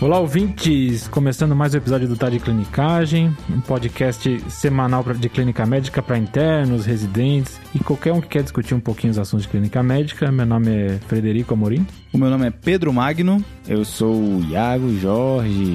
Olá, ouvintes! Começando mais um episódio do Tá de Clinicagem, um podcast semanal de clínica médica para internos, residentes e qualquer um que quer discutir um pouquinho os assuntos de clínica médica. Meu nome é Frederico Amorim. O meu nome é Pedro Magno. Eu sou o Iago Jorge.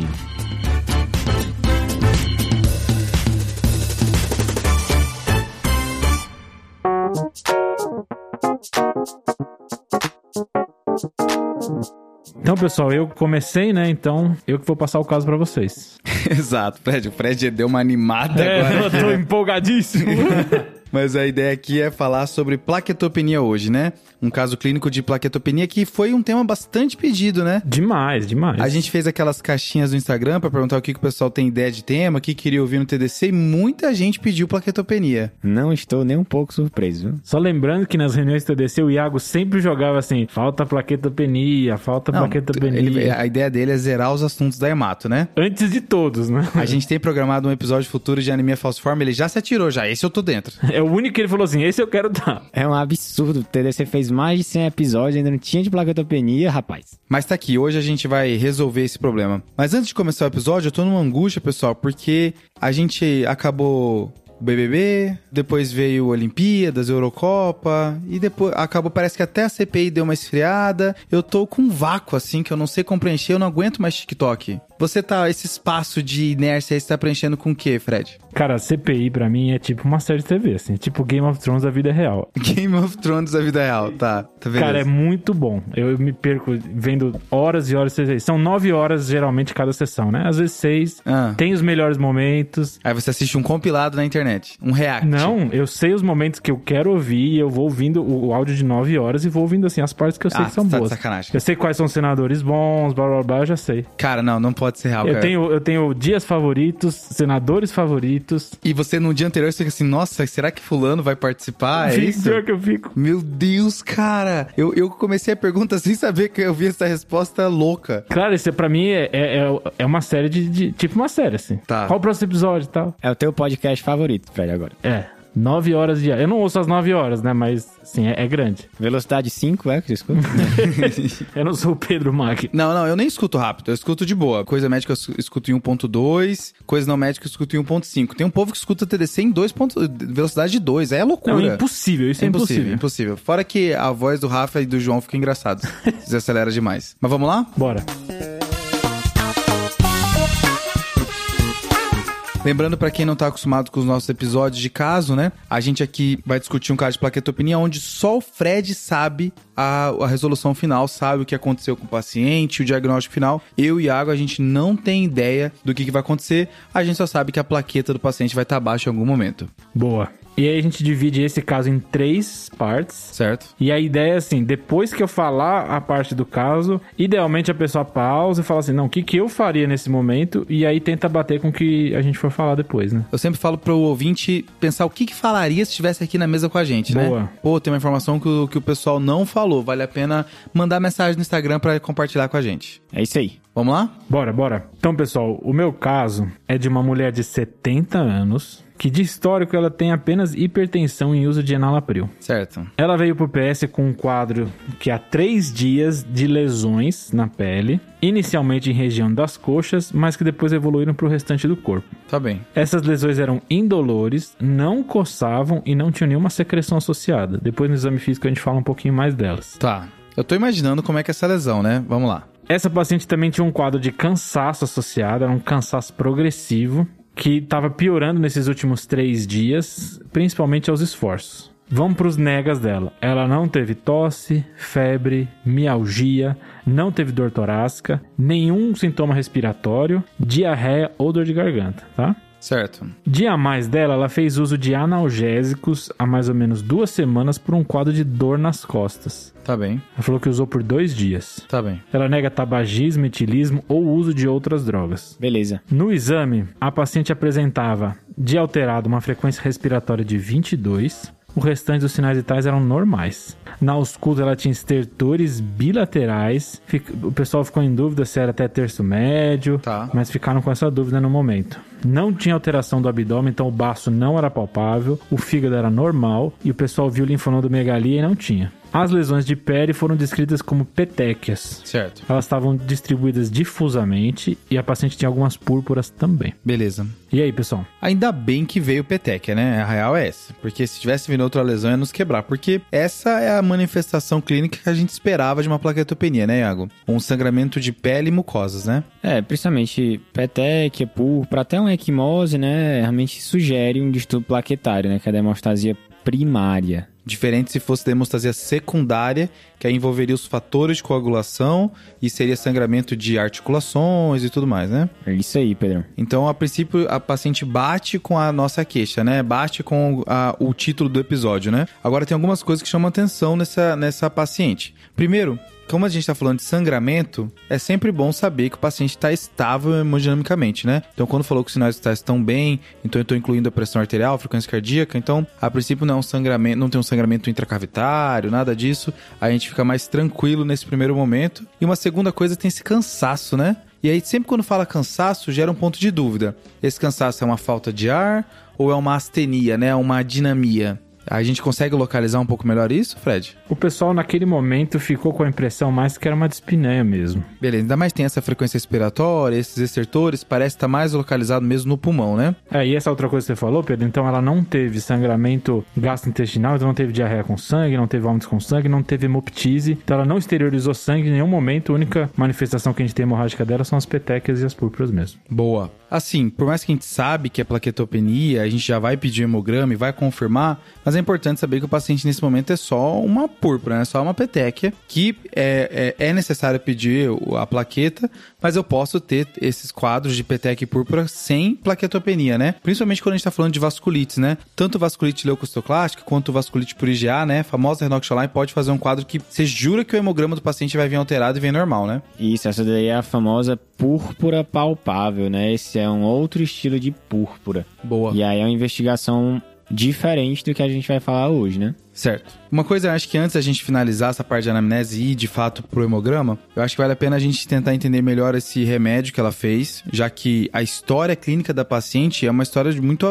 Então, pessoal, eu comecei, né? Então, eu que vou passar o caso para vocês. Exato, Fred. O Fred deu uma animada é, agora. Eu tô empolgadíssimo. Mas a ideia aqui é falar sobre plaquetopenia hoje, né? Um caso clínico de plaquetopenia que foi um tema bastante pedido, né? Demais, demais. A gente fez aquelas caixinhas no Instagram para perguntar o que, que o pessoal tem ideia de tema, o que queria ouvir no TDC e muita gente pediu plaquetopenia. Não estou nem um pouco surpreso. Viu? Só lembrando que nas reuniões do TDC o Iago sempre jogava assim: falta plaquetopenia, falta Não, plaquetopenia. Ele, a ideia dele é zerar os assuntos da hemato, né? Antes de todos, né? A gente tem programado um episódio futuro de anemia falciforme, ele já se atirou já, esse eu tô dentro. É o único que ele falou assim: esse eu quero dar. É um absurdo. O TDC fez mais de 100 episódios, ainda não tinha de plaquetopenia, rapaz. Mas tá aqui, hoje a gente vai resolver esse problema. Mas antes de começar o episódio, eu tô numa angústia, pessoal, porque a gente acabou o BBB, depois veio Olimpíadas, Eurocopa, e depois acabou, parece que até a CPI deu uma esfriada. Eu tô com um vácuo, assim, que eu não sei como preencher, eu não aguento mais TikTok. Você tá, esse espaço de inércia aí, você tá preenchendo com o quê, Fred? Cara, CPI pra mim é tipo uma série de TV, assim, tipo Game of Thrones da vida real. Game of Thrones da vida real, tá. tá Cara, é muito bom. Eu me perco vendo horas e horas de CPI. São nove horas, geralmente, cada sessão, né? Às vezes seis. Ah. Tem os melhores momentos. Aí você assiste um compilado na internet, um react. Não, eu sei os momentos que eu quero ouvir e eu vou ouvindo o, o áudio de nove horas e vou ouvindo, assim, as partes que eu sei ah, que são tá boas. sacanagem. Eu sei quais são os senadores bons, blá blá blá, eu já sei. Cara, não, não pode ser real, eu cara. Tenho, eu tenho dias favoritos, senadores favoritos. E você no dia anterior você fica assim, nossa, será que fulano vai participar? É isso? Pior que eu fico. Meu Deus, cara. Eu, eu comecei a pergunta sem saber que eu vi essa resposta louca. Claro, isso pra mim é, é, é uma série de, de, Tipo uma série, assim. Tá. Qual o próximo episódio e tal? É o teu podcast favorito, Fred, agora. É. Nove horas de. Eu não ouço as nove horas, né? Mas, sim, é, é grande. Velocidade 5, é que você escuta? eu não sou o Pedro Mag. Não, não, eu nem escuto rápido. Eu escuto de boa. Coisa médica eu escuto em 1.2, coisa não médica eu escuto em 1.5. Tem um povo que escuta TDC em 2. velocidade de 2. É loucura. Não, é impossível. Isso é, é impossível. impossível. Impossível. Fora que a voz do Rafa e do João fica engraçado. Se acelera demais. Mas vamos lá? Bora. Lembrando para quem não tá acostumado com os nossos episódios de caso, né? A gente aqui vai discutir um caso de plaquetopenia onde só o Fred sabe a, a resolução final, sabe o que aconteceu com o paciente, o diagnóstico final. Eu e Iago, a gente não tem ideia do que, que vai acontecer, a gente só sabe que a plaqueta do paciente vai estar tá baixa em algum momento. Boa. E aí a gente divide esse caso em três partes. Certo. E a ideia é assim, depois que eu falar a parte do caso, idealmente a pessoa pausa e fala assim, não, o que, que eu faria nesse momento? E aí tenta bater com o que a gente for falar depois, né? Eu sempre falo pro ouvinte pensar o que, que falaria se estivesse aqui na mesa com a gente, né? Boa. né? Pô, tem uma informação que o, que o pessoal não falou. Vale a pena mandar mensagem no Instagram para compartilhar com a gente. É isso aí. Vamos lá? Bora, bora. Então, pessoal, o meu caso é de uma mulher de 70 anos que de histórico ela tem apenas hipertensão em uso de enalapril. Certo. Ela veio pro PS com um quadro que há três dias de lesões na pele, inicialmente em região das coxas, mas que depois evoluíram pro restante do corpo. Tá bem. Essas lesões eram indolores, não coçavam e não tinham nenhuma secreção associada. Depois no exame físico a gente fala um pouquinho mais delas. Tá. Eu tô imaginando como é que é essa lesão, né? Vamos lá. Essa paciente também tinha um quadro de cansaço associado, era um cansaço progressivo que estava piorando nesses últimos três dias, principalmente aos esforços. Vamos para os negas dela. Ela não teve tosse, febre, mialgia, não teve dor torácica, nenhum sintoma respiratório, diarreia ou dor de garganta, tá? Certo. Dia a mais dela, ela fez uso de analgésicos há mais ou menos duas semanas por um quadro de dor nas costas. Tá bem. Ela falou que usou por dois dias. Tá bem. Ela nega tabagismo, etilismo ou uso de outras drogas. Beleza. No exame, a paciente apresentava de alterado uma frequência respiratória de 22, o restante dos sinais vitais eram normais. Na ausculta ela tinha estertores bilaterais. O pessoal ficou em dúvida se era até terço médio, tá. mas ficaram com essa dúvida no momento. Não tinha alteração do abdômen, então o baço não era palpável, o fígado era normal e o pessoal viu linfonodomegalia e não tinha. As lesões de pele foram descritas como petequias. Certo. Elas estavam distribuídas difusamente e a paciente tinha algumas púrpuras também. Beleza. E aí, pessoal? Ainda bem que veio petequia, né? A real é essa. Porque se tivesse vindo outra lesão, ia nos quebrar. Porque essa é a manifestação clínica que a gente esperava de uma plaquetopenia, né, Iago? Um sangramento de pele e mucosas, né? É, principalmente petequia, púrpura, até uma equimose, né? Realmente sugere um distúrbio plaquetário, né? Que é a hemostasia primária. Diferente se fosse hemostasia secundária, que aí envolveria os fatores de coagulação e seria sangramento de articulações e tudo mais, né? É isso aí, Pedrão. Então, a princípio, a paciente bate com a nossa queixa, né? Bate com a- o título do episódio, né? Agora, tem algumas coisas que chamam atenção nessa, nessa paciente. Primeiro, como a gente está falando de sangramento, é sempre bom saber que o paciente está estável hemodinamicamente, né? Então, quando falou que os sinais vitais estão bem, então eu estou incluindo a pressão arterial, a frequência cardíaca, então, a princípio não é um sangramento, não tem um sangramento intracavitário, nada disso. A gente fica mais tranquilo nesse primeiro momento. E uma segunda coisa tem esse cansaço, né? E aí, sempre quando fala cansaço, gera um ponto de dúvida. Esse cansaço é uma falta de ar ou é uma astenia, né? Uma dinamia? A gente consegue localizar um pouco melhor isso, Fred? O pessoal naquele momento ficou com a impressão mais que era uma dispneia mesmo. Beleza, ainda mais tem essa frequência respiratória, esses estertores, parece estar mais localizado mesmo no pulmão, né? É, e essa outra coisa que você falou, Pedro, então ela não teve sangramento gastrointestinal, então não teve diarreia com sangue, não teve vômitos com sangue, não teve hemoptise, então ela não exteriorizou sangue em nenhum momento, a única manifestação que a gente tem hemorrágica dela são as petequias e as púrpuras mesmo. Boa. Assim, por mais que a gente sabe que é plaquetopenia, a gente já vai pedir hemograma e vai confirmar, mas é importante saber que o paciente nesse momento é só uma púrpura, né? Só uma petequia, que é, é, é necessário pedir a plaqueta, mas eu posso ter esses quadros de petequia e púrpura sem plaquetopenia, né? Principalmente quando a gente tá falando de vasculites, né? Tanto vasculite leucocitoclástica quanto vasculite por IgA, né? A famosa Renoxoline pode fazer um quadro que você jura que o hemograma do paciente vai vir alterado e vem normal, né? Isso, essa daí é a famosa púrpura palpável, né? Esse é um outro estilo de púrpura. Boa. E aí é uma investigação diferente do que a gente vai falar hoje, né? Certo. Uma coisa, eu acho que antes da gente finalizar essa parte de anamnese e ir de fato pro hemograma, eu acho que vale a pena a gente tentar entender melhor esse remédio que ela fez, já que a história clínica da paciente é uma história de, muito,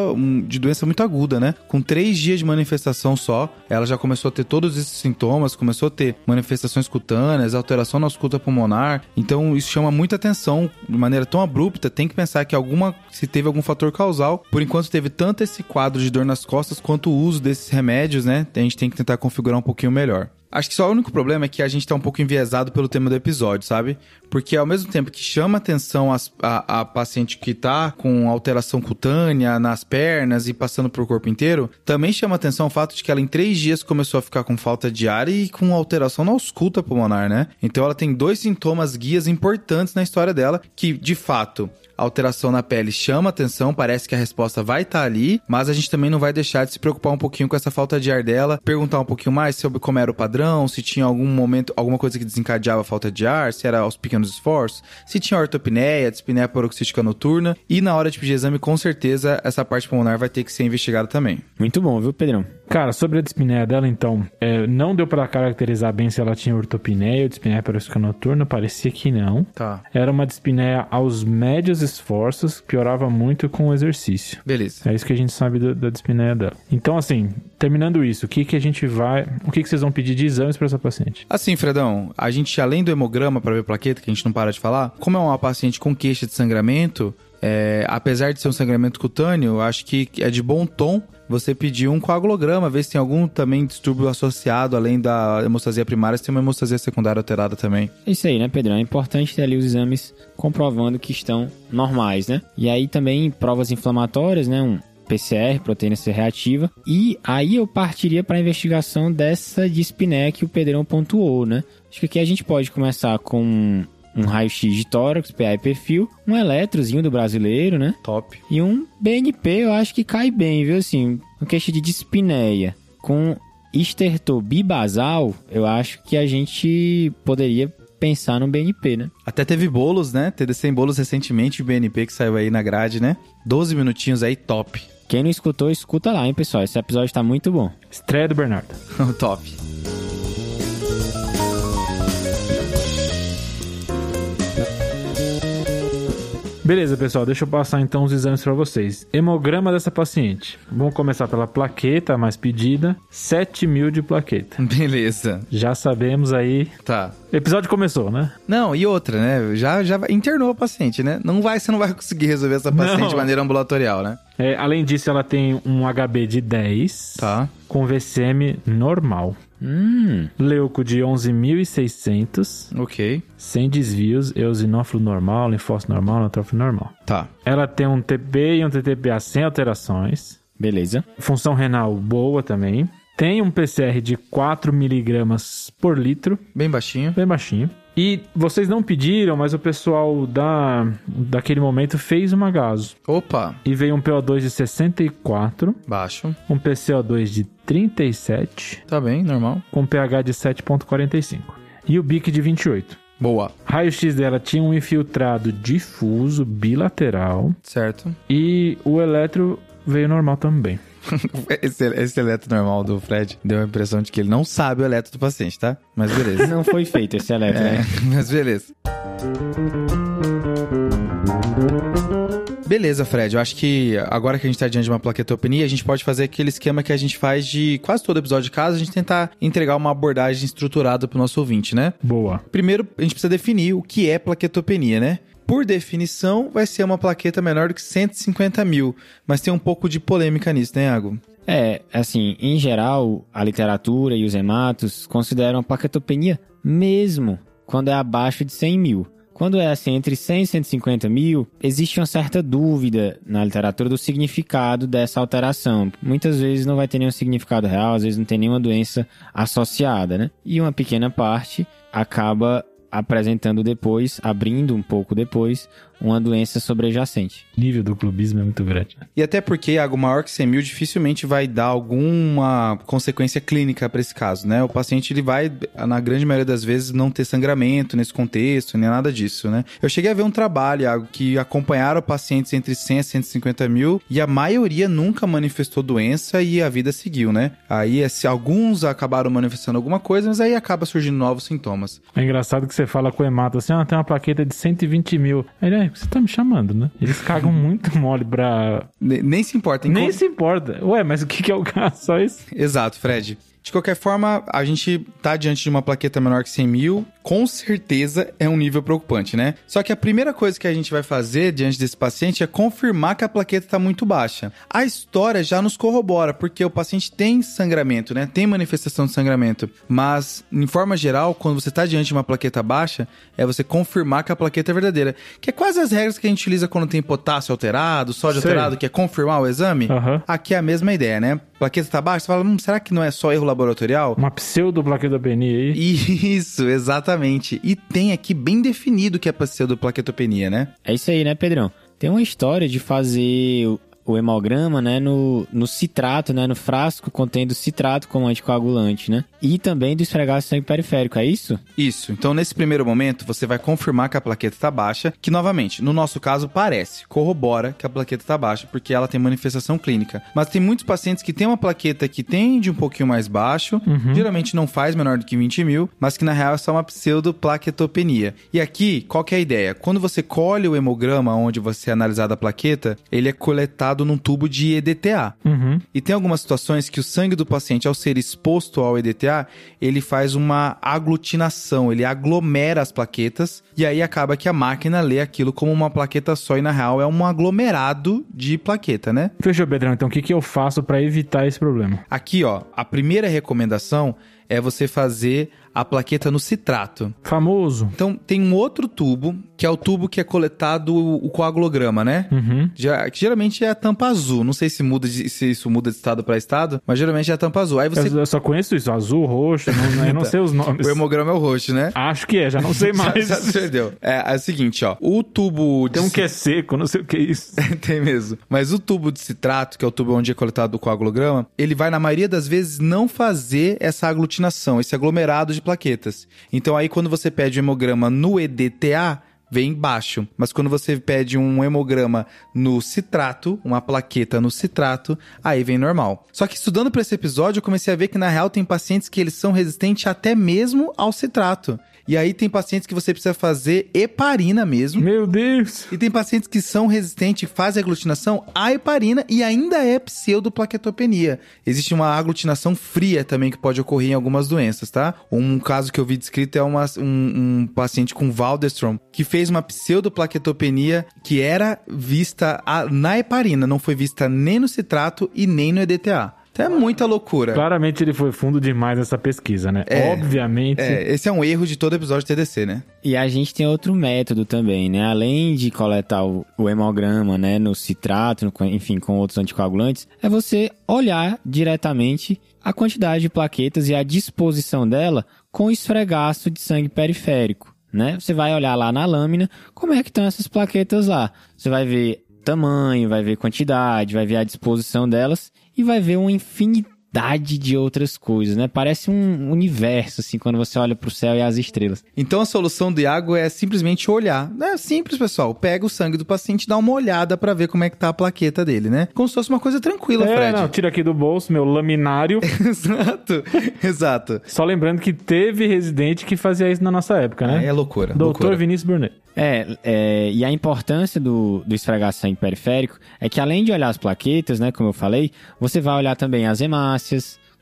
de doença muito aguda, né? Com três dias de manifestação só, ela já começou a ter todos esses sintomas, começou a ter manifestações cutâneas, alteração na ausculta pulmonar. Então, isso chama muita atenção de maneira tão abrupta. Tem que pensar que alguma, se teve algum fator causal. Por enquanto, teve tanto esse quadro de dor nas costas quanto o uso desses remédios, né? A gente tem que tentar configurar um pouquinho melhor. Acho que só o único problema é que a gente tá um pouco enviesado pelo tema do episódio, sabe? Porque ao mesmo tempo que chama atenção a, a paciente que tá com alteração cutânea nas pernas e passando pro corpo inteiro, também chama atenção o fato de que ela em três dias começou a ficar com falta de ar e com alteração na ausculta pulmonar, né? Então ela tem dois sintomas guias importantes na história dela, que de fato alteração na pele chama atenção, parece que a resposta vai estar ali, mas a gente também não vai deixar de se preocupar um pouquinho com essa falta de ar dela, perguntar um pouquinho mais sobre como era o padrão, se tinha algum momento, alguma coisa que desencadeava a falta de ar, se era aos pequenos esforços, se tinha ortopneia, dispneia paroxística noturna, e na hora de pedir exame, com certeza, essa parte pulmonar vai ter que ser investigada também. Muito bom, viu, Pedrão? Cara, sobre a dispneia dela, então, é, não deu pra caracterizar bem se ela tinha ortopneia ou dispneia paroxística noturna, parecia que não. Tá. Era uma dispneia aos médios esforços, piorava muito com o exercício. Beleza. É isso que a gente sabe da, da dispneia dela. Então, assim, terminando isso, o que que a gente vai... O que que vocês vão pedir de exames pra essa paciente? Assim, Fredão, a gente, além do hemograma para ver plaqueta, que a gente não para de falar, como é uma paciente com queixa de sangramento, é, apesar de ser um sangramento cutâneo, eu acho que é de bom tom você pedir um coagulograma, ver se tem algum também distúrbio associado, além da hemostasia primária, se tem uma hemostasia secundária alterada também. Isso aí, né, Pedrão? É importante ter ali os exames comprovando que estão normais, né? E aí também provas inflamatórias, né? Um PCR, proteína C reativa. E aí eu partiria para a investigação dessa dispneia que o Pedrão pontuou, né? Acho que aqui a gente pode começar com um raio-x de tórax, PA e perfil, um eletrozinho do brasileiro, né? Top. E um BNP eu acho que cai bem, viu? Assim, uma queixa de dispneia com estertor bibasal, eu acho que a gente poderia pensar no BNP, né? Até teve bolos, né? TDC em bolos recentemente, o BNP que saiu aí na grade, né? 12 minutinhos aí, top. Quem não escutou, escuta lá, hein, pessoal? Esse episódio tá muito bom. Estreia do Bernardo. top. Beleza, pessoal, deixa eu passar então os exames para vocês. Hemograma dessa paciente. Vamos começar pela plaqueta, mais pedida. 7 mil de plaqueta. Beleza. Já sabemos aí. Tá. Episódio começou, né? Não, e outra, né? Já, já internou a paciente, né? Não vai, você não vai conseguir resolver essa paciente Não. de maneira ambulatorial, né? É, além disso, ela tem um HB de 10. Tá. Com VCM normal. Hum, Leuco de 11.600. Ok. Sem desvios. Eosinófilo normal, linfócito normal, neutrófilo normal. Tá. Ela tem um TB e um TTPA sem alterações. beleza. Função renal boa também. Tem um PCR de 4 miligramas por litro, Bem baixinho. bem baixinho. E vocês não pediram, mas o pessoal da, daquele momento fez uma gaso. Opa. E veio um PO2 de 64, Baixo. um PCO2 de 37, Tá bem, normal. com pH de 7,45. E o BIC de 28. Boa. Raio-X dela tinha um infiltrado difuso bilateral Certo. e o eletro veio normal também. Esse, esse eletro normal do Fred deu a impressão de que ele não sabe o eletro do paciente, tá? Mas beleza. Não foi feito esse eletro, É, né? mas beleza. Beleza, Fred. Eu acho que agora que a gente tá diante de uma plaquetopenia, a gente pode fazer aquele esquema que a gente faz de quase todo episódio de casa, a gente tentar entregar uma abordagem estruturada pro nosso ouvinte, né? Boa. Primeiro, a gente precisa definir o que é plaquetopenia, né? Por definição, vai ser uma plaqueta menor do que 150 mil, mas tem um pouco de polêmica nisso, né, Iago? É, assim, em geral, a literatura e os hematos consideram a plaquetopenia mesmo quando é abaixo de 100 mil. Quando é assim, entre 100 e 150 mil, existe uma certa dúvida na literatura do significado dessa alteração. Muitas vezes não vai ter nenhum significado real, às vezes não tem nenhuma doença associada, né? E uma pequena parte acaba apresentando depois, abrindo um pouco depois, uma doença sobrejacente. O nível do clubismo é muito grande. E até porque algo maior que 100 mil dificilmente vai dar alguma consequência clínica para esse caso, né? O paciente ele vai, na grande maioria das vezes, não ter sangramento nesse contexto, nem nada disso, né? Eu cheguei a ver um trabalho, Iago, que acompanharam pacientes entre 100 a 150 mil e a maioria nunca manifestou doença e a vida seguiu, né? Aí, se alguns acabaram manifestando alguma coisa, mas aí acaba surgindo novos sintomas. É engraçado que você fala com o hemato assim, ah, tem uma plaqueta de 120 mil. Ele, é, você tá me chamando, né? Eles cagam muito mole pra... Ne- Nem se importa. em Nem se importa. Ué, mas o que que é o caso? Só isso? Exato, Fred. De qualquer forma, a gente tá diante de uma plaqueta menor que 100 mil, com certeza é um nível preocupante, né? Só que a primeira coisa que a gente vai fazer diante desse paciente é confirmar que a plaqueta tá muito baixa. A história já nos corrobora, porque o paciente tem sangramento, né? Tem manifestação de sangramento. Mas, em forma geral, quando você tá diante de uma plaqueta baixa, é você confirmar que a plaqueta é verdadeira. Que é quase as regras que a gente utiliza quando tem potássio alterado, sódio Sei. alterado, que é confirmar o exame. Aham. Aqui é a mesma ideia, né? Plaqueta tá baixa, você fala, hum, será que não é só erro laboratorial? Uma pseudoplaquetopenia aí. Isso, exatamente. E tem aqui bem definido que é pseudoplaquetopenia, né? É isso aí, né, Pedrão? Tem uma história de fazer o- hemograma, né, no, no citrato, né, no frasco contendo citrato como anticoagulante, né? E também do esfregar sangue periférico, é isso? Isso. Então, nesse primeiro momento, você vai confirmar que a plaqueta tá baixa, que novamente, no nosso caso, parece, corrobora que a plaqueta tá baixa, porque ela tem manifestação clínica. Mas tem muitos pacientes que têm uma plaqueta que tende um pouquinho mais baixo, geralmente não faz menor do que 20 mil, mas que na real é só uma pseudoplaquetopenia. E aqui, qual que é a ideia? Quando você colhe o hemograma onde você é analisado a plaqueta, ele é coletado num tubo de EDTA. Uhum. E tem algumas situações que o sangue do paciente, ao ser exposto ao EDTA, ele faz uma aglutinação, ele aglomera as plaquetas e aí acaba que a máquina lê aquilo como uma plaqueta só e na real é um aglomerado de plaqueta, né? Fechou, Pedrão. Então, o que que eu faço pra evitar esse problema? Aqui, ó, a primeira recomendação é você fazer a plaqueta no citrato. Famoso. Então, tem um outro tubo, que é o tubo que é coletado o coagulograma, né? Uhum. Já- que geralmente é a tampa azul. Não sei se muda de- se isso muda de estado para estado, mas geralmente é a tampa azul. Aí você Eu, eu só conheço isso, azul, roxo, não, eu não sei os nomes. o hemograma é o roxo, né? Acho que é, já não sei mais. Já, já perdeu. É, é o seguinte, ó. O tubo de Tem um que é seco, não sei o que é isso. Tem mesmo. Mas o tubo de citrato, que é o tubo onde é coletado o coagulograma, ele vai, na maioria das vezes, não fazer essa aglutinação, esse aglomerado de plaquetas. Então, aí, quando você pede o hemograma no EDTA, vem baixo. Mas quando você pede um hemograma no citrato, uma plaqueta no citrato, aí vem normal. Só que estudando para esse episódio, eu comecei a ver que na real tem pacientes que eles são resistentes até mesmo ao citrato. E aí tem pacientes que você precisa fazer heparina mesmo. Meu Deus! E tem pacientes que são resistentes, fazem aglutinação à heparina e ainda é pseudoplaquetopenia. Existe uma aglutinação fria também que pode ocorrer em algumas doenças, tá? Um caso que eu vi descrito é uma, um, um paciente com Waldenstrom que fez uma pseudoplaquetopenia que era vista a, na heparina, não foi vista nem no citrato e nem no EDTA. Então é muita loucura. Claramente ele foi fundo demais nessa pesquisa, né? É, Obviamente. É, esse é um erro de todo episódio de TDC, né? E a gente tem outro método também, né? Além de coletar o, o hemograma, né, no citrato, no, enfim, com outros anticoagulantes, é você olhar diretamente a quantidade de plaquetas e a disposição dela com esfregaço de sangue periférico, né? Você vai olhar lá na lâmina como é que estão essas plaquetas lá. Você vai ver tamanho, vai ver quantidade, vai ver a disposição delas e vai ver uma infinidade de outras coisas, né? Parece um universo, assim, quando você olha pro céu e as estrelas. Então a solução do Iago é simplesmente olhar. É simples, pessoal. Pega o sangue do paciente, dá uma olhada para ver como é que tá a plaqueta dele, né? Como se fosse uma coisa tranquila, é, Fred. não, tira aqui do bolso meu laminário. exato, exato. Só lembrando que teve residente que fazia isso na nossa época, né? É loucura. Doutor loucura. Vinícius Burnet. É, é, e a importância do, do esfregar sangue periférico é que além de olhar as plaquetas, né, como eu falei, você vai olhar também as hemácias,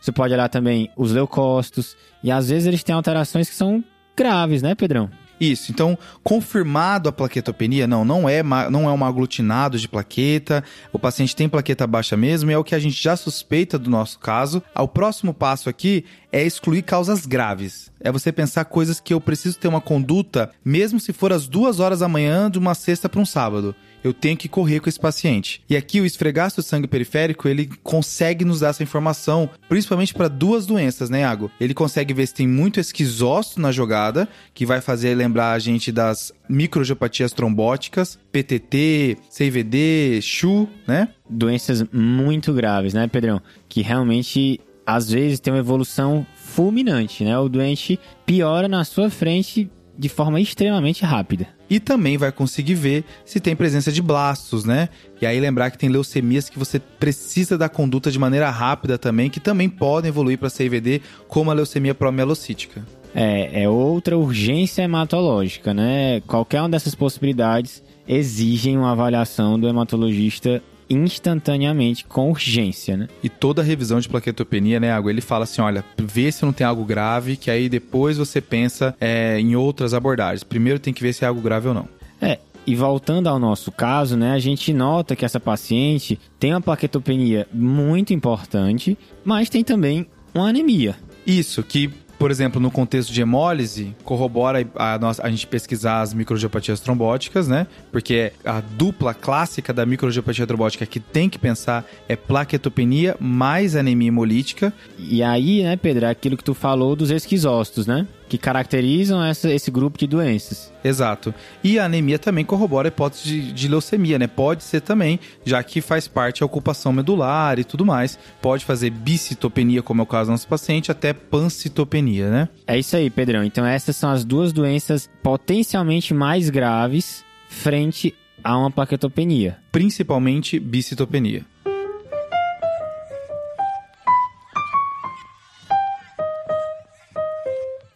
você pode olhar também os leucócitos, e às vezes eles têm alterações que são graves, né, Pedrão? Isso, então, confirmado a plaquetopenia, não, não é, não é um aglutinado de plaqueta, o paciente tem plaqueta baixa mesmo, e é o que a gente já suspeita do nosso caso. O próximo passo aqui é excluir causas graves. É você pensar coisas que eu preciso ter uma conduta, mesmo se for às duas horas da manhã de uma sexta para um sábado. Eu tenho que correr com esse paciente. E aqui o esfregaço do sangue periférico, ele consegue nos dar essa informação, principalmente para duas doenças, né, Iago? Ele consegue ver se tem muito esquizócito na jogada, que vai fazer lembrar a gente das microgeopatias trombóticas, PTT, CVD, CHU, né? Doenças muito graves, né, Pedrão? Que realmente às vezes tem uma evolução fulminante, né? O doente piora na sua frente de forma extremamente rápida. E também vai conseguir ver se tem presença de blastos, né? E aí lembrar que tem leucemias que você precisa da conduta de maneira rápida também, que também podem evoluir para CVD, como a leucemia promielocítica. É, é outra urgência hematológica, né? Qualquer uma dessas possibilidades exigem uma avaliação do hematologista instantaneamente, com urgência, né? E toda revisão de plaquetopenia, né, Água? Ele fala assim: olha, vê se não tem algo grave, que aí depois você pensa é, em outras abordagens. Primeiro tem que ver se é algo grave ou não. É, e voltando ao nosso caso, né, a gente nota que essa paciente tem uma plaquetopenia muito importante, mas tem também uma anemia. Isso, que por exemplo, no contexto de hemólise, corrobora a, a gente pesquisar as microangiopatias trombóticas, né? Porque a dupla clássica da microangiopatia trombótica que tem que pensar é plaquetopenia mais anemia hemolítica. E aí, né, Pedro, é aquilo que tu falou dos esquizócitos, né? Que caracterizam essa, esse grupo de doenças. Exato. E a anemia também corrobora a hipótese de, de, leucemia, né? Pode ser também, já que faz parte a ocupação medular e tudo mais. Pode fazer bicitopenia, como é o caso do nosso paciente, até pancitopenia, né? É isso aí, Pedrão. Então essas são as duas doenças potencialmente mais graves frente a uma plaquetopenia. Principalmente bicitopenia.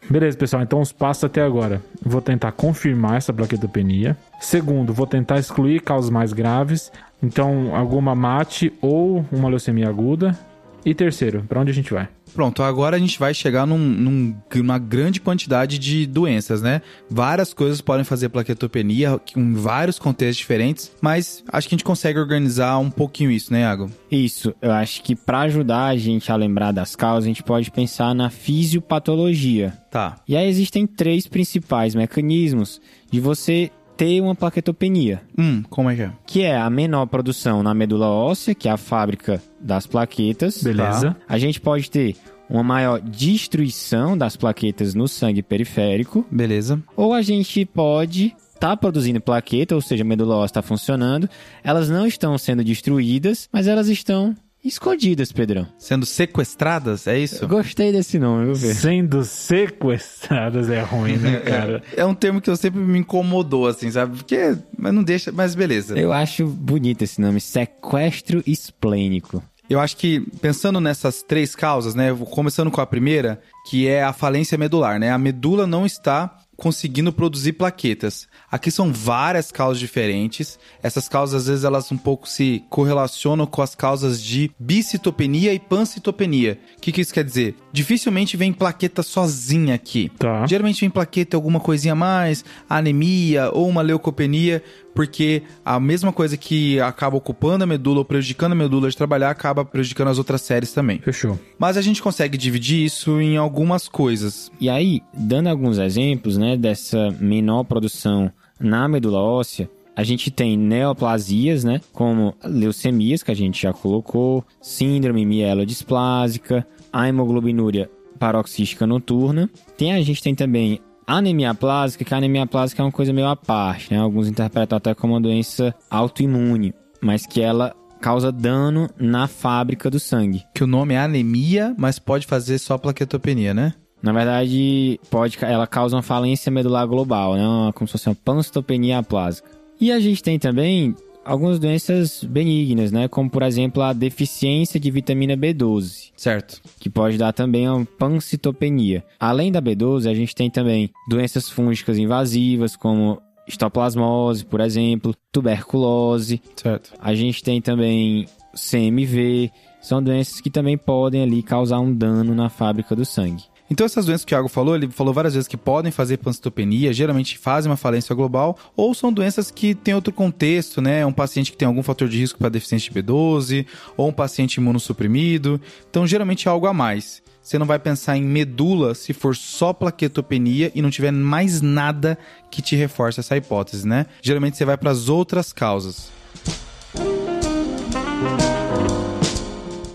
Beleza, pessoal. Então, os passos até agora. Vou tentar confirmar essa plaquetopenia. Segundo, vou tentar excluir causas mais graves. Então, alguma mate ou uma leucemia aguda. E terceiro, para onde a gente vai? Pronto, agora a gente vai chegar num, num, numa grande quantidade de doenças, né? Várias coisas podem fazer plaquetopenia em vários contextos diferentes, mas acho que a gente consegue organizar um pouquinho isso, né, Iago? Isso, eu acho que para ajudar a gente a lembrar das causas, a gente pode pensar na fisiopatologia. Tá. E aí existem três principais mecanismos de você ter uma plaquetopenia. Hum, como é que é? Que é a menor produção na medula óssea, que é a fábrica das plaquetas. Beleza. Tá? A gente pode ter uma maior destruição das plaquetas no sangue periférico. Beleza. Ou a gente pode estar tá produzindo plaqueta, ou seja, a medula óssea está funcionando, elas não estão sendo destruídas, mas elas estão escondidas, Pedrão. Sendo sequestradas, é isso? Eu gostei desse nome, viu, Pedro? Sendo sequestradas é ruim, né, cara? É um termo que eu sempre me incomodou, assim, sabe? Porque, mas não deixa, mas beleza. Eu acho bonito esse nome, sequestro esplênico. Eu acho que, pensando nessas três causas, né? Começando com a primeira, que é a falência medular, né? A medula não está conseguindo produzir plaquetas. Aqui são várias causas diferentes. Essas causas, às vezes, elas um pouco se correlacionam com as causas de bicitopenia e pancitopenia. O que, que isso quer dizer? Dificilmente vem plaqueta sozinha aqui. Tá. Geralmente vem plaqueta alguma coisinha a mais, anemia ou uma leucopenia, porque a mesma coisa que acaba ocupando a medula ou prejudicando a medula de trabalhar acaba prejudicando as outras séries também. Fechou. Mas a gente consegue dividir isso em algumas coisas. E aí, dando alguns exemplos, né, dessa menor produção na medula óssea, a gente tem neoplasias, né, como leucemias, que a gente já colocou, síndrome mielodisplásica, a hemoglobinúria paroxística noturna. Tem, a gente tem também anemia plásica, que a anemia plásica é uma coisa meio à parte, né? Alguns interpretam até como uma doença autoimune, mas que ela causa dano na fábrica do sangue. Que o nome é anemia, mas pode fazer só plaquetopenia, né? Na verdade, pode, ela causa uma falência medular global, né? Como se fosse uma pancitopenia aplásica. E a gente tem também algumas doenças benignas, né? Como, por exemplo, a deficiência de vitamina B12, Certo. que pode dar também uma pancitopenia. Além da B12, a gente tem também doenças fúngicas invasivas, como histoplasmose, por exemplo, tuberculose. Certo. A gente tem também CMV. São doenças que também podem ali causar um dano na fábrica do sangue. Então essas doenças que o Thiago falou, ele falou várias vezes que podem fazer pancitopenia, geralmente fazem uma falência global, ou são doenças que têm outro contexto, né? Um paciente que tem algum fator de risco para deficiência de B12, ou um paciente imunossuprimido. Então geralmente é algo a mais. Você não vai pensar em medula se for só plaquetopenia e não tiver mais nada que te reforce essa hipótese, né? Geralmente você vai para as outras causas.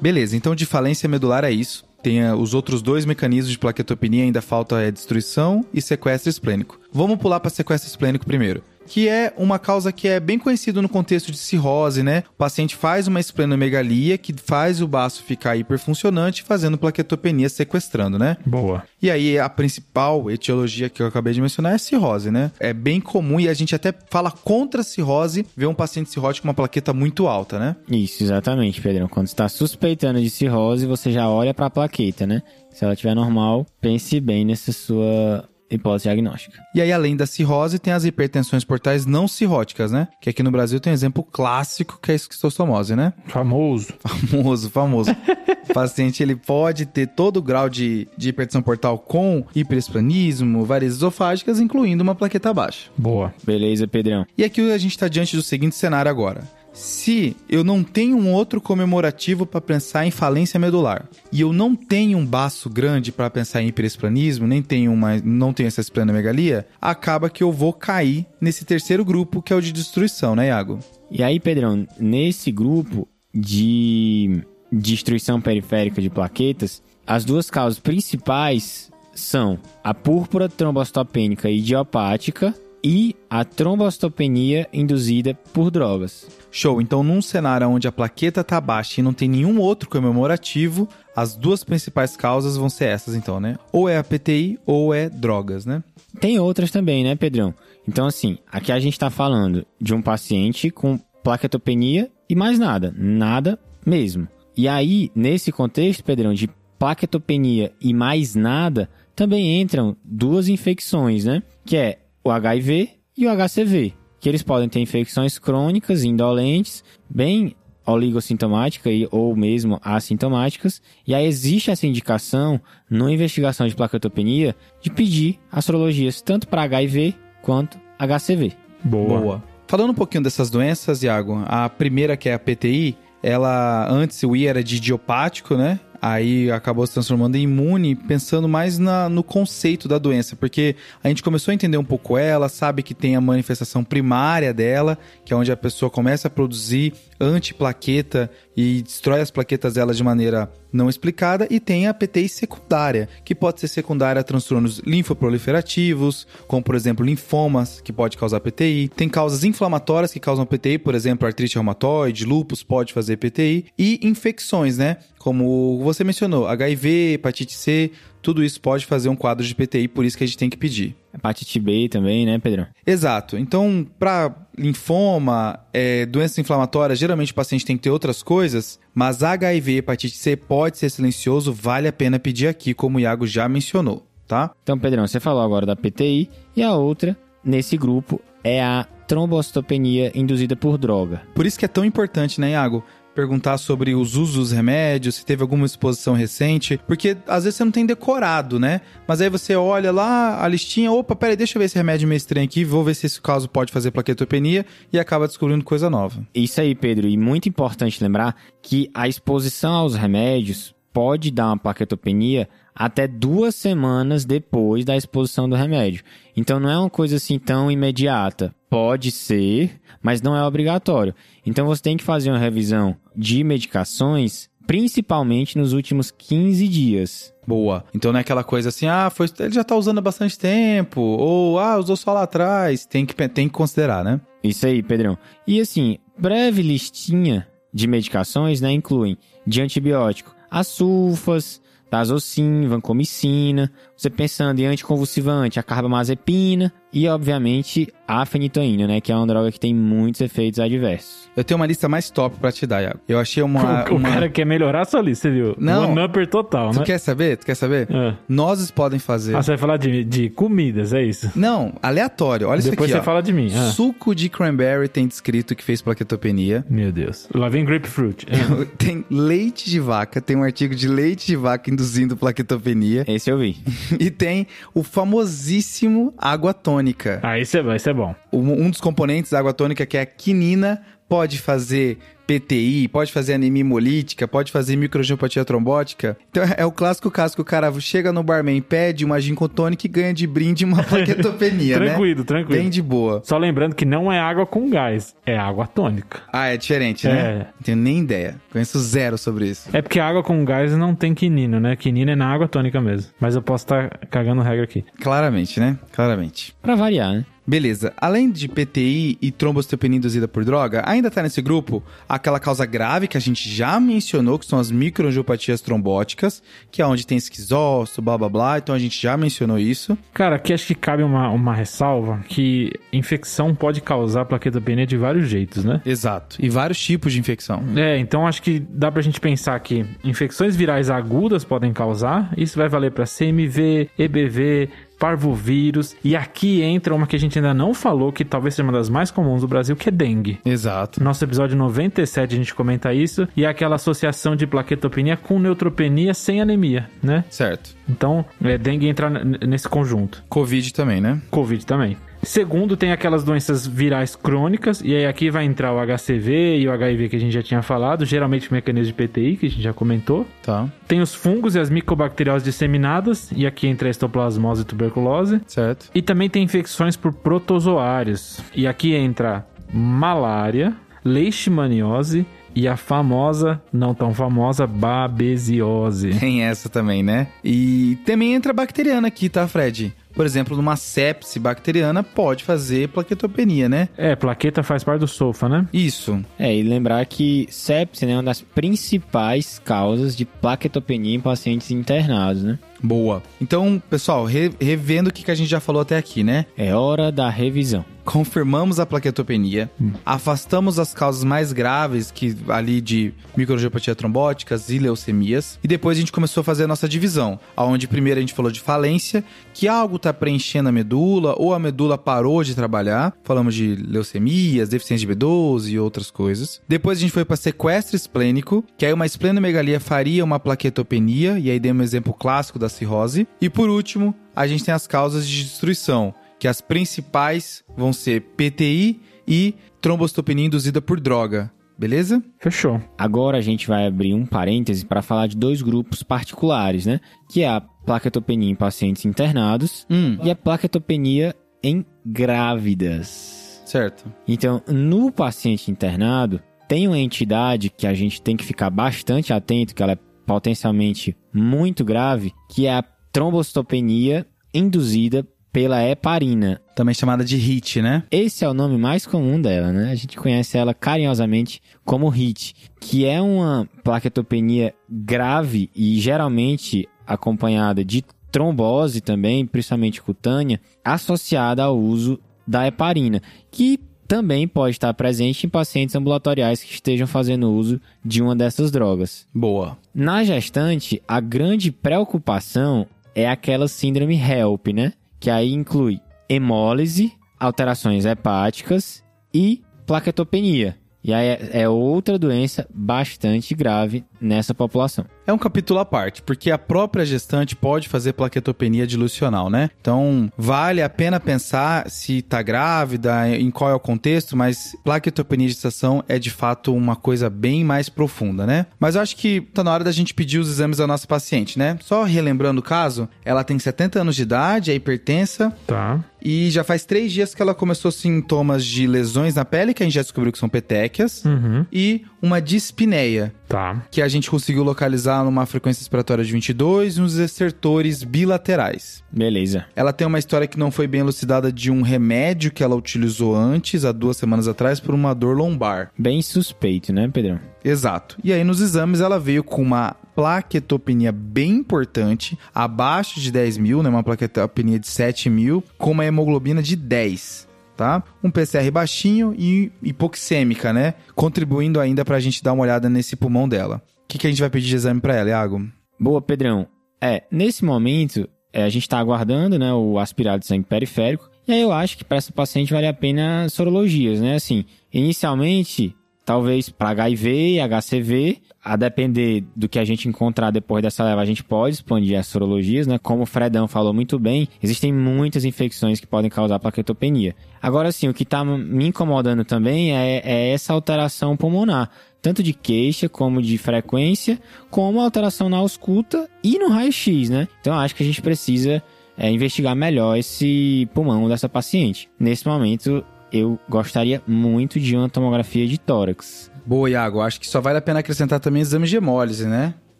Beleza, então de falência medular é isso. Tem eh, os outros dois mecanismos de plaquetopenia, ainda falta é destruição e sequestro esplênico. Vamos pular para sequestro esplênico primeiro. Que é uma causa que é bem conhecida no contexto de cirrose, né? O paciente faz uma esplenomegalia que faz o baço ficar hiperfuncionante, fazendo plaquetopenia sequestrando, né? Boa. E aí a principal etiologia que eu acabei de mencionar é cirrose, né? É bem comum e a gente até fala contra a cirrose ver um paciente cirrótico com uma plaqueta muito alta, né? Isso, exatamente, Pedrão. Quando está suspeitando de cirrose, você já olha para a plaqueta, né? Se ela estiver normal, pense bem nessa sua hipótese diagnóstica. E aí, além da cirrose, tem as hipertensões portais não cirróticas, né? Que aqui no Brasil tem um exemplo clássico que é a esquistossomose, né? Famoso. Famoso, famoso. o paciente ele pode ter todo o grau de, de hipertensão portal com hiperesplanismo, varizes esofágicas, incluindo uma plaqueta baixa. Boa. Beleza, Pedrão. E aqui a gente está diante do seguinte cenário agora. Se eu não tenho um outro comemorativo para pensar em falência medular e eu não tenho um baço grande para pensar em hiperesplanismo, nem tenho uma, não tenho essa esplenomegalia, acaba que eu vou cair nesse terceiro grupo que é o de destruição, né, Iago? E aí, Pedrão, nesse grupo de destruição periférica de plaquetas, as duas causas principais são a púrpura trombocitopênica idiopática e a trombocitopenia induzida por drogas. Show. Então, num cenário onde a plaqueta tá baixa e não tem nenhum outro comemorativo, as duas principais causas vão ser essas, então, né? Ou é a PTI ou é drogas, né? Tem outras também, né, Pedrão? Então, assim, aqui a gente tá falando de um paciente com plaquetopenia e mais nada. Nada mesmo. E aí, nesse contexto, Pedrão, de plaquetopenia e mais nada, também entram duas infecções, né? Que é o HIV e o HCV, que eles podem ter infecções crônicas, indolentes, bem oligossintomáticas e- ou mesmo assintomáticas. E aí existe essa indicação, numa investigação de plaquetopenia, de pedir astrologias tanto para HIV quanto HCV. Boa. Falando um pouquinho dessas doenças, Iago, a primeira que é a PTI, ela antes o I era de idiopático, né? Aí acabou se transformando em imune, pensando mais na- no conceito da doença, porque a gente começou a entender um pouco ela, sabe que tem a manifestação primária dela, que é onde a pessoa começa a produzir antiplaqueta e destrói as plaquetas delas de maneira não explicada, e tem a PTI secundária, que pode ser secundária a transtornos linfoproliferativos, como por exemplo linfomas, que pode causar PTI. Tem causas inflamatórias que causam PTI, por exemplo, artrite reumatoide, lúpus pode fazer PTI, e infecções, né? Como você mencionou, HIV, hepatite C, tudo isso pode fazer um quadro de PTI, por isso que a gente tem que pedir. Hepatite B também, né, Pedro? Exato. Então, para linfoma, é, doenças inflamatórias, geralmente o paciente tem que ter outras coisas, mas HIV e hepatite C pode ser silencioso, vale a pena pedir aqui, como o Iago já mencionou, tá? Então, Pedrão, você falou agora da PTI e a outra nesse grupo é a trombocitopenia induzida por droga. Por isso que é tão importante, né, Iago? Perguntar sobre os usos dos remédios, se teve alguma exposição recente, porque às vezes você não tem decorado, né? Mas aí você olha lá a listinha, opa, peraí, deixa eu ver esse remédio meio estranho aqui, vou ver se esse caso pode fazer plaquetopenia e acaba descobrindo coisa nova. Isso aí, Pedro, e muito importante lembrar que a exposição aos remédios pode dar uma plaquetopenia até duas semanas depois da exposição do remédio. Então não é uma coisa assim tão imediata. Pode ser, mas não é obrigatório. Então você tem que fazer uma revisão de medicações, principalmente nos últimos 15 dias. Boa. Então não é aquela coisa assim, ah, foi, ele já tá usando há bastante tempo, ou ah, usou só lá atrás. Tem que, tem que considerar, né? Isso aí, Pedrão. E assim, breve listinha de medicações, né, incluem de antibiótico, as sulfas, tazocin, vancomicina, você pensando em anticonvulsivante, a carbamazepina e, obviamente, a fenitoína, né? Que é uma droga que tem muitos efeitos adversos. Eu tenho uma lista mais top pra te dar, Iago. Eu achei uma... O, uma... cara quer melhorar a sua lista, você viu? Não. One upper total, Tu né? quer saber? Tu quer saber? É. Nozes podem fazer... Ah, você vai falar de, de comidas, é isso? Não, aleatório. Olha Depois isso você aqui, ó. fala de mim. Ah. Suco de cranberry tem descrito que fez plaquetopenia. Meu Deus. Lá vem grapefruit. Ah. tem leite de vaca, tem um artigo de leite de vaca induzindo plaquetopenia. Esse eu vi. e tem o famosíssimo água tônica. Ah, esse é, esse é bom. Um um dos componentes da água tônica, que é a quinina, pode fazer PTI, pode fazer anemia hemolítica, pode fazer microangiopatia trombótica. Então é o clássico caso que o cara chega no barman, pede uma gin com tônica e ganha de brinde uma plaquetopenia, né? Tranquilo, tranquilo. Bem de boa. Só lembrando que não é água com gás, é água tônica. Ah, é diferente, né? É. Não tenho nem ideia. Conheço zero sobre isso. É porque água com gás não tem quinina, né? Quinina é na água tônica mesmo. Mas eu posso estar cagando regra aqui. Claramente, né? Claramente. Pra variar, né? Beleza. Além de PTI e trombocitopenia induzida por droga, ainda tá nesse grupo aquela causa grave que a gente já mencionou, que são as microangiopatias trombóticas, que é onde tem esquizócito, blá blá blá, então a gente já mencionou isso. Cara, aqui acho que cabe uma, uma ressalva que infecção pode causar plaquetopenia de vários jeitos, né? Exato. E vários tipos de infecção. É, então acho que dá pra gente pensar que infecções virais agudas podem causar. Isso vai valer pra CMV, EBV, parvovírus. E aqui entra uma que a gente ainda não falou, que talvez seja uma das mais comuns do Brasil, que é dengue. Exato. Nosso episódio 97 a gente comenta isso. E é aquela associação de plaquetopenia com neutropenia sem anemia, né? Certo. Então, é, dengue entra nesse conjunto. Covid também, né? Covid também. Segundo, tem aquelas doenças virais crônicas, e aí aqui vai entrar o HCV e o HIV que a gente já tinha falado, geralmente mecanismo de PTI, que a gente já comentou. Tá. Tem os fungos e as micobacterioses disseminadas, e aqui entra a estoplasmose e tuberculose. Certo. E também tem infecções por protozoários, e aqui entra malária, leishmaniose e a famosa, não tão famosa, babesiose. Tem essa também, né? E também entra bacteriana aqui, tá, Fred? Por exemplo, numa sepse bacteriana pode fazer plaquetopenia, né? É, plaqueta faz parte do SOFA, né? Isso. É, e lembrar que sepse né, é uma das principais causas de plaquetopenia em pacientes internados, né? Boa. Então, pessoal, re- revendo o que que a gente já falou até aqui, né? É hora da revisão. Confirmamos a plaquetopenia, afastamos as causas mais graves que ali de microangiopatia trombóticas e leucemias, e depois a gente começou a fazer a nossa divisão, aonde primeiro a gente falou de falência, que algo está preenchendo a medula ou a medula parou de trabalhar, falamos de leucemias, deficiência de B12 e outras coisas. Depois a gente foi para sequestro esplênico, que aí uma esplenomegalia faria uma plaquetopenia, e aí demos um exemplo clássico da cirrose. E por último, a gente tem as causas de destruição, que as principais vão ser PTI e trombocitopenia induzida por droga. Beleza? Fechou. Agora a gente vai abrir um parêntese para falar de dois grupos particulares, né? Que é a plaquetopenia em pacientes internados Hum, e a plaquetopenia em grávidas. certo. Então, no paciente internado, tem uma entidade que a gente tem que ficar bastante atento, que ela é potencialmente muito grave, que é a trombocitopenia induzida pela heparina. Também chamada de HIT, né? Esse é o nome mais comum dela, né? A gente conhece ela carinhosamente como HIT, que é uma plaquetopenia grave e geralmente acompanhada de trombose também, principalmente cutânea, associada ao uso da heparina, que também pode estar presente em pacientes ambulatoriais que estejam fazendo uso de uma dessas drogas. Boa. Na gestante, a grande preocupação é aquela síndrome HELP, né? Que aí inclui hemólise, alterações hepáticas e plaquetopenia. E aí é é outra doença bastante grave nessa população. É um capítulo à parte, porque a própria gestante pode fazer plaquetopenia dilucional, né? Então, vale a pena pensar se tá grávida, em qual é o contexto, mas plaquetopenia de gestação é de fato uma coisa bem mais profunda, né? Mas eu acho que tá na hora da gente pedir os exames da nossa paciente, né? Só relembrando o caso, ela tem 70 anos de idade, é hipertensa, Tá. e já faz três dias que ela começou sintomas de lesões na pele, que a gente já descobriu que são petequias, Uhum. e uma dispneia, Tá. que a gente conseguiu localizar numa frequência respiratória de 22 e uns estertores bilaterais. Beleza. Ela tem uma história que não foi bem elucidada de um remédio que ela utilizou antes, há duas semanas atrás, por uma dor lombar. Bem suspeito, né, Pedrão? Exato. E aí nos exames ela veio com uma plaquetopenia bem importante, abaixo de 10 mil, né? Uma plaquetopenia de 7 mil, com uma hemoglobina de 10. Tá? Um PCR baixinho e hipoxêmica, né? Contribuindo ainda pra gente dar uma olhada nesse pulmão dela. O que, que a gente vai pedir de exame pra ela, Iago? Boa, Pedrão. É, nesse momento, é, a gente tá aguardando, né, o aspirado de sangue periférico. E aí eu acho que para essa paciente vale a pena sorologias, né? Assim, inicialmente, talvez para HIV e HCV, a depender do que a gente encontrar depois dessa leva, a gente pode expandir as sorologias, né? Como o Fredão falou muito bem, existem muitas infecções que podem causar plaquetopenia. Agora sim, o que tá me incomodando também é, é essa alteração pulmonar tanto de queixa como de frequência, como alteração na ausculta e no raio-x, né? Então acho que a gente precisa é, investigar melhor esse pulmão dessa paciente. Nesse momento, eu gostaria muito de uma tomografia de tórax. Boa, Iago. Acho que só vale a pena acrescentar também exames de hemólise, né?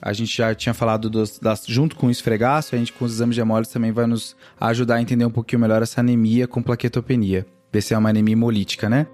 A gente já tinha falado dos, das, junto com o esfregaço, a gente com os exames de hemólise também vai nos ajudar a entender um pouquinho melhor essa anemia com plaquetopenia. Ver se é uma anemia hemolítica, né?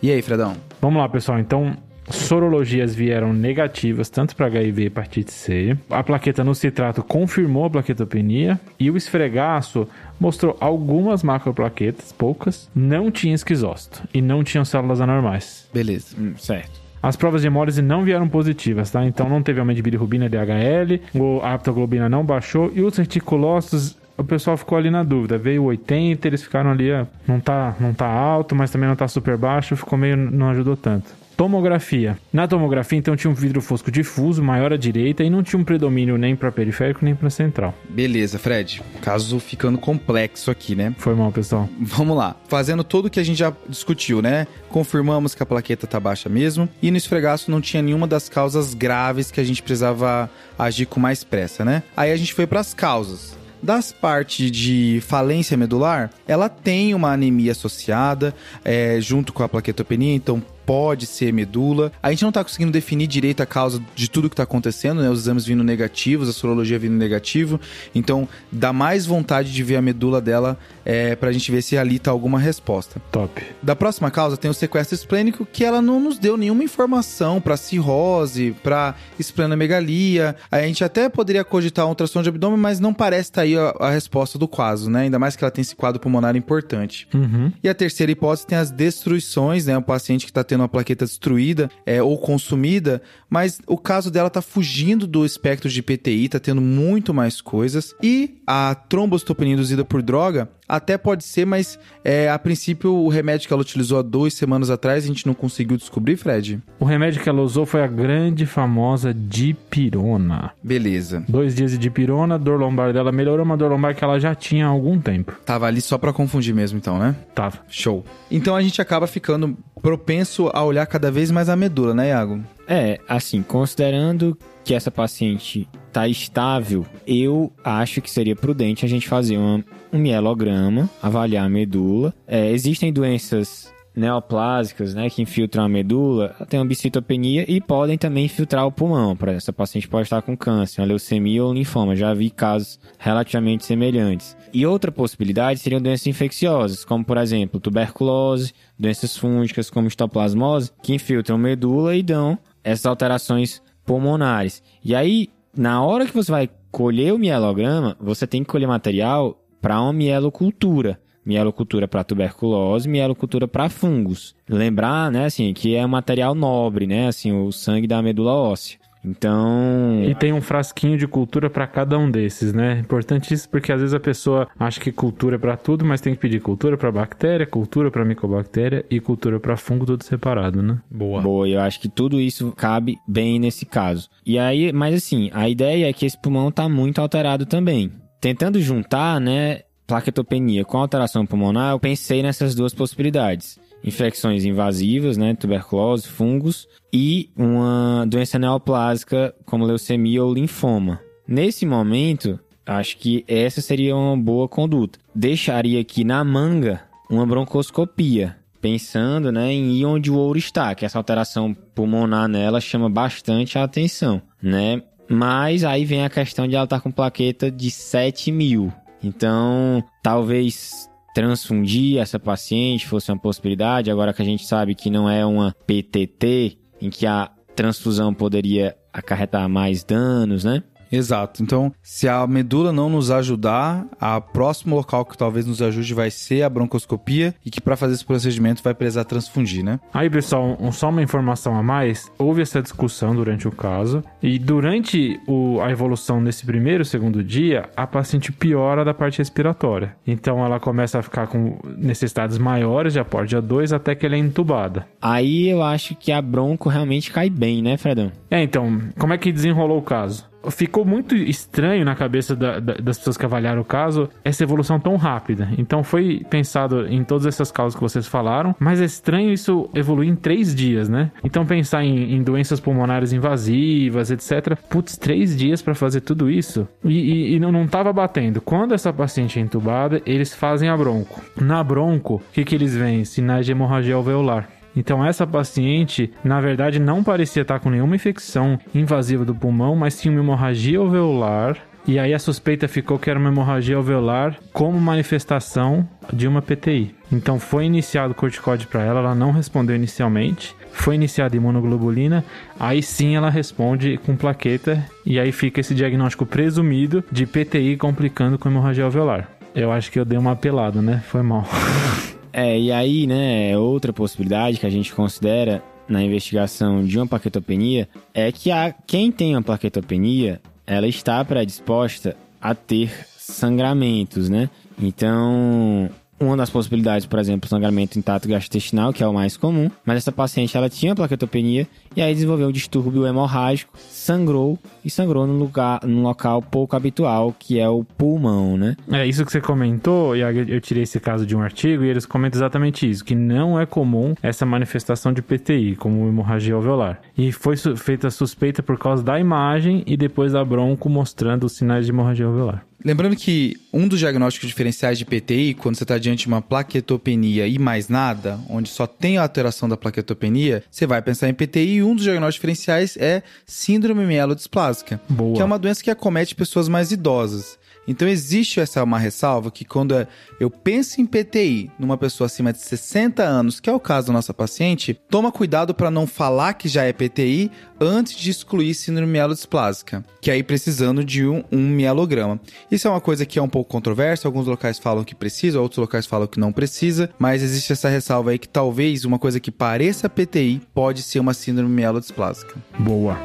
E aí, Fredão? Vamos lá, pessoal. Então, sorologias vieram negativas, tanto para HIV e hepatite C. A plaqueta no citrato confirmou a plaquetopenia. E o esfregaço mostrou algumas macroplaquetas, poucas. Não tinha esquizócito e não tinham células anormais. Beleza. Hum, certo. As provas de hemólise não vieram positivas, tá? Então não teve aumento de bilirrubina DHL, o- a aptoglobina não baixou e os reticulócitos, o pessoal ficou ali na dúvida. Veio 80, eles ficaram ali, ó, não tá, não tá alto, mas também não tá super baixo, ficou meio, não ajudou tanto. Tomografia. Na tomografia, então, tinha um vidro fosco difuso, maior à direita, e não tinha um predomínio nem para periférico nem para central. Beleza, Fred. Caso ficando complexo aqui, né? Foi mal, pessoal. Vamos lá. Fazendo tudo que a gente já discutiu, né? Confirmamos que a plaqueta tá baixa mesmo. E no esfregaço não tinha nenhuma das causas graves que a gente precisava agir com mais pressa, né? Aí a gente foi para as causas. Das partes de falência medular, ela tem uma anemia associada, é, junto com a plaquetopenia, então pode ser medula. A gente não tá conseguindo definir direito a causa de tudo que tá acontecendo, né? Os exames vindo negativos, a sorologia vindo negativo. Então, dá mais vontade de ver a medula dela é, pra gente ver se ali tá alguma resposta. Top. Da próxima causa tem o sequestro esplênico, que ela não nos deu nenhuma informação pra cirrose, pra esplenomegalia. A gente até poderia cogitar um ultrassom de abdômen, mas não parece estar aí a, a resposta do caso, né? Ainda mais que ela tem esse quadro pulmonar importante. Uhum. E a terceira hipótese tem as destruições, né? O paciente que está tendo uma plaqueta destruída é, ou consumida, mas o caso dela tá fugindo do espectro de PTI, tá tendo muito mais coisas. E a trombocitopenia induzida por droga até pode ser, mas é, a princípio o remédio que ela utilizou há duas semanas atrás a gente não conseguiu descobrir, Fred. O remédio que ela usou foi a grande famosa dipirona. Beleza. Dois dias de dipirona, dor lombar dela melhorou, uma dor lombar que ela já tinha há algum tempo. Tava ali só pra confundir mesmo, então, né? Tava. Show. Então a gente acaba ficando propenso a olhar cada vez mais a medula, né, Iago? É, assim, considerando que essa paciente está estável, eu acho que seria prudente a gente fazer uma, um mielograma, avaliar a medula. É, existem doenças neoplásicas, né, que infiltram a medula, tem uma bicitopenia e podem também infiltrar o pulmão. Para essa paciente pode estar com câncer, uma leucemia ou linfoma. Já vi casos relativamente semelhantes. E outra possibilidade seriam doenças infecciosas, como por exemplo tuberculose, doenças fúngicas como histoplasmose, que infiltram medula e dão essas alterações pulmonares. E aí, na hora que você vai colher o mielograma, você tem que colher material para uma mielocultura. Mielocultura para tuberculose, mielocultura para fungos. Lembrar, né, assim, que é um material nobre, né, assim, o sangue da medula óssea. Então. E tem um frasquinho de cultura para cada um desses, né? Importante isso porque às vezes a pessoa acha que cultura é para tudo, mas tem que pedir cultura para bactéria, cultura para micobactéria e cultura para fungo tudo separado, né? Boa. Boa, eu acho que tudo isso cabe bem nesse caso. E aí, mas assim, a ideia é que esse pulmão tá muito alterado também. Tentando juntar, né, plaquetopenia com alteração pulmonar, eu pensei nessas duas possibilidades infecções invasivas, né, tuberculose, fungos e uma doença neoplásica como leucemia ou linfoma. Nesse momento, acho que essa seria uma boa conduta. Deixaria aqui na manga uma broncoscopia, pensando né, em ir onde o ouro está, que essa alteração pulmonar nela chama bastante a atenção, né? Mas aí vem a questão de ela estar com plaqueta de 7 mil. Então, talvez transfundir essa paciente fosse uma possibilidade, agora que a gente sabe que não é uma PTT, em que a transfusão poderia acarretar mais danos, né? Exato. Então, se a medula não nos ajudar, a próximo local que talvez nos ajude vai ser a broncoscopia e que para fazer esse procedimento vai precisar transfundir, né? Aí, pessoal, um, só uma informação a mais. Houve essa discussão durante o caso e durante o, a evolução nesse primeiro, segundo dia, a paciente piora da parte respiratória. Então, ela começa a ficar com necessidades maiores de aporte A2 até que ela é entubada. Aí eu acho que a bronco realmente cai bem, né, Fredão? É, então, como é que desenrolou o caso? Ficou muito estranho na cabeça da, da, das pessoas que avaliaram o caso essa evolução tão rápida. Então foi pensado em todas essas causas que vocês falaram, mas é estranho isso evoluir em três dias, né? Então pensar em, em doenças pulmonares invasivas, etc. Putz, três dias para fazer tudo isso e, e, e, não, não tava batendo. Quando essa paciente é entubada, eles fazem a bronco. Na bronco, o que, que eles veem? Sinais de hemorragia alveolar. Então essa paciente, na verdade, não parecia estar com nenhuma infecção invasiva do pulmão, mas tinha uma hemorragia alveolar. E aí a suspeita ficou que era uma hemorragia alveolar como manifestação de uma PTI. Então foi iniciado corticóide para ela, ela não respondeu inicialmente. Foi iniciada imunoglobulina, aí sim ela responde com plaqueta e aí fica esse diagnóstico presumido de PTI complicando com hemorragia alveolar. Eu acho que eu dei uma apelada, né? Foi mal. É, e aí, né, outra possibilidade que a gente considera na investigação de uma plaquetopenia é que a, quem tem uma plaquetopenia, ela está predisposta a ter sangramentos, né? Então, uma das possibilidades, por exemplo, sangramento intacto gastrointestinal, que é o mais comum, mas essa paciente ela tinha plaquetopenia e aí desenvolveu um distúrbio hemorrágico, sangrou e sangrou num lugar, num local pouco habitual, que é o pulmão, né? É isso que você comentou, e eu tirei esse caso de um artigo e eles comentam exatamente isso, que não é comum essa manifestação de PTI, como hemorragia alveolar. E foi feita suspeita por causa da imagem e depois da bronco mostrando os sinais de hemorragia alveolar. Lembrando que um dos diagnósticos diferenciais de PTI, quando você está diante de uma plaquetopenia e mais nada, onde só tem a alteração da plaquetopenia, você vai pensar em PTI e um dos diagnósticos diferenciais é síndrome mielodisplásica, Boa. que é uma doença que acomete pessoas mais idosas. Então existe essa uma ressalva que quando eu penso em PTI numa pessoa acima de 60 anos, que é o caso da nossa paciente, toma cuidado para não falar que já é PTI antes de excluir síndrome mielodisplásica, que aí precisando de um, um mielograma. Isso é uma coisa que é um pouco controversa, alguns locais falam que precisa, outros locais falam que não precisa, mas existe essa ressalva aí que talvez uma coisa que pareça PTI pode ser uma síndrome mielodisplásica. Boa.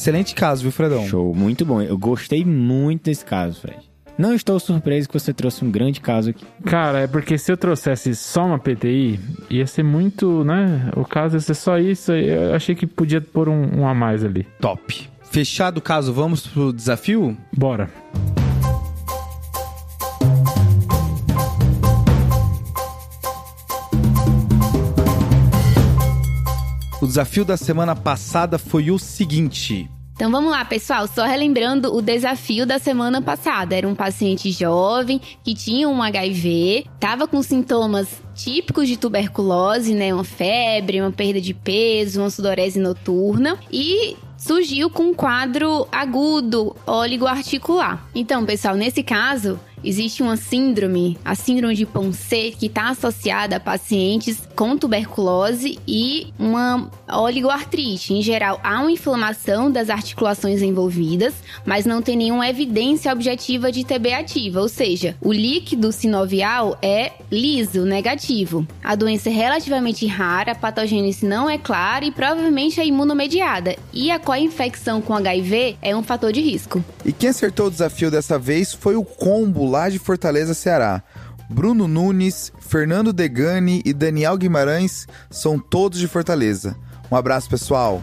Excelente caso, viu, Fredão? Show, muito bom. Eu gostei muito desse caso, Fred. Não estou surpreso que você trouxe um grande caso aqui. Cara, é porque se eu trouxesse só uma PTI, ia ser muito, né? O caso ia ser só isso. Eu achei que podia pôr um, um a mais ali. Top. Fechado o caso, vamos pro desafio? Bora. O desafio da semana passada foi o seguinte. Então vamos lá, pessoal. Só relembrando o desafio da semana passada. Era um paciente jovem que tinha um HIV, estava com sintomas típicos de tuberculose, né? Uma febre, uma perda de peso, uma sudorese noturna e surgiu com um quadro agudo oligoarticular. Então, pessoal, nesse caso, existe uma síndrome, a síndrome de Ponce, que está associada a pacientes com tuberculose e uma oligoartrite. Em geral, há uma inflamação das articulações envolvidas, mas não tem nenhuma evidência objetiva de TB ativa, ou seja, o líquido sinovial é liso, negativo. A doença é relativamente rara, a patogênese não é clara e provavelmente é imunomediada, e a co-infecção com HIV é um fator de risco. E quem acertou o desafio dessa vez foi o combo lá de Fortaleza, Ceará. Bruno Nunes, Fernando Degani e Daniel Guimarães são todos de Fortaleza. Um abraço, pessoal.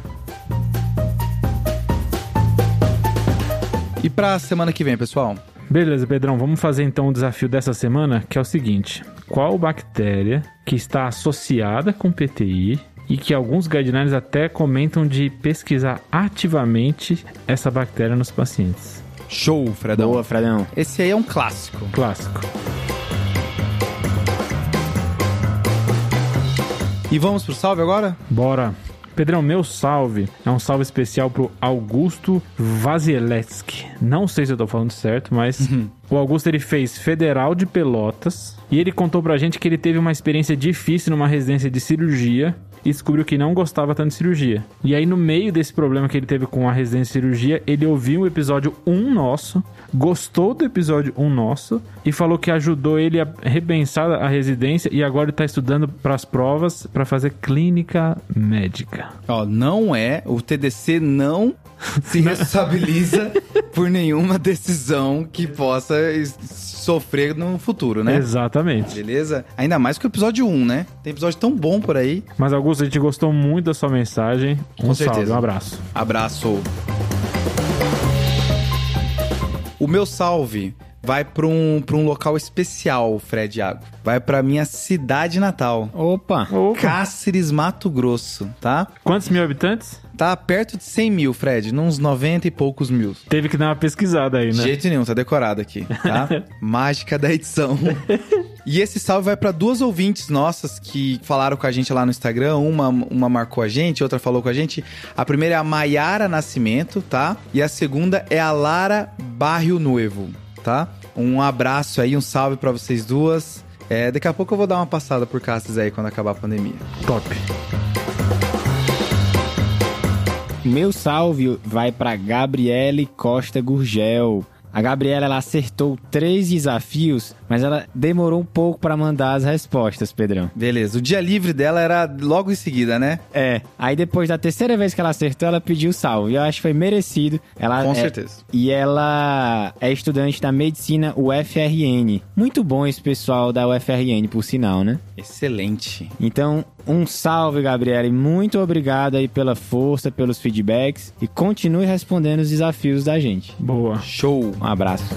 E pra semana que vem, pessoal? Beleza, Pedrão, vamos fazer então o desafio dessa semana, que é o seguinte: qual bactéria que está associada com PTI e que alguns guidelines até comentam de pesquisar ativamente essa bactéria nos pacientes? Show, Fredão. Boa, Fredão. Esse aí é um clássico. Clássico. E vamos pro salve agora? Bora. Pedrão, meu salve é um salve especial pro Augusto Vazielewski. Não sei se eu tô falando certo, mas o Augusto ele fez Federal de Pelotas e ele contou pra gente que ele teve uma experiência difícil numa residência de cirurgia e descobriu que não gostava tanto de cirurgia. E aí, no meio desse problema que ele teve com a residência de cirurgia, ele ouviu o episódio 1 nosso, gostou do episódio 1 nosso e falou que ajudou ele a repensar a residência e agora ele tá estudando para as provas para fazer clínica médica. Ó, não é, o TDC não se responsabiliza por nenhuma decisão que possa sofrer no futuro, né? Exatamente. Beleza? Ainda mais que o episódio 1, né? Tem episódio tão bom por aí. Mas Augusto, a gente gostou muito da sua mensagem. Um Com salve, certeza. um abraço. Abraço. O meu salve vai para um, pra um local especial, Fred Iago. Vai para minha cidade natal. Opa! Opa. Cáceres, Mato Grosso, tá? Quantos mil habitantes? Tá perto de 100 mil, Fred, nos 90 e poucos mil. Teve que dar uma pesquisada aí, De né? jeito nenhum, tá decorado aqui, tá? Mágica da edição. E esse salve vai para duas ouvintes nossas que falaram com a gente lá no Instagram. Uma, uma marcou a gente, outra falou com a gente. A primeira é a Maiara Nascimento, tá? E a segunda é a Lara Barrio Nuevo, tá? Um abraço aí, um salve para vocês duas. É, daqui a pouco eu vou dar uma passada por Cáceres aí quando acabar a pandemia. Top. Meu salve vai para Gabriele Costa Gurgel. A Gabriela ela acertou três desafios, mas ela demorou um pouco para mandar as respostas, Pedrão. Beleza, o dia livre dela era logo em seguida, né? É, aí depois da terceira vez que ela acertou, ela pediu salve. Eu acho que foi merecido. Ela Com é- certeza. E ela é estudante da medicina UFRN. Muito bom esse pessoal da UFRN, por sinal, né? Excelente. Então, um salve, Gabriela, e muito obrigado aí pela força, pelos feedbacks e continue respondendo os desafios da gente. Boa. Show. Um abraço.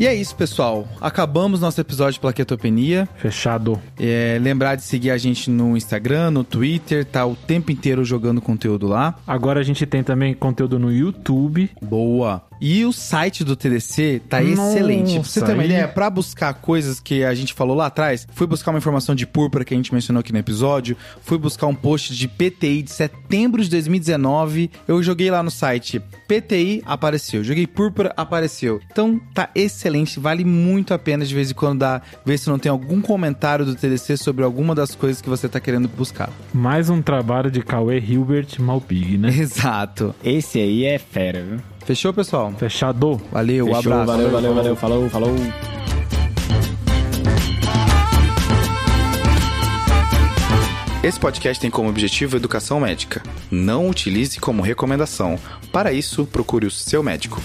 E é isso, pessoal. Acabamos nosso episódio de Plaquetopenia. Fechado. É, lembrar de seguir a gente no Instagram, no Twitter, tá o tempo inteiro jogando conteúdo lá. Agora a gente tem também conteúdo no YouTube. Boa. E o site do TDC tá Nossa, excelente. Pra você ter uma ideia, pra buscar coisas que a gente falou lá atrás, fui buscar uma informação de púrpura que a gente mencionou aqui no episódio, fui buscar um post de PTI de setembro de 2019, eu joguei lá no site, PTI apareceu, joguei púrpura, apareceu. Então tá excelente, vale muito a pena de vez em quando dar, ver se não tem algum comentário do TDC sobre alguma das coisas que você tá querendo buscar. Mais um trabalho de Cauê Hilbert Malpig, né? Exato. Esse aí é fera, viu? Fechou, pessoal? Fechado. Valeu, Fechou, abraço. valeu, valeu, valeu, falou, falou. Esse podcast tem como objetivo educação médica. Não utilize como recomendação. Para isso, procure o seu médico.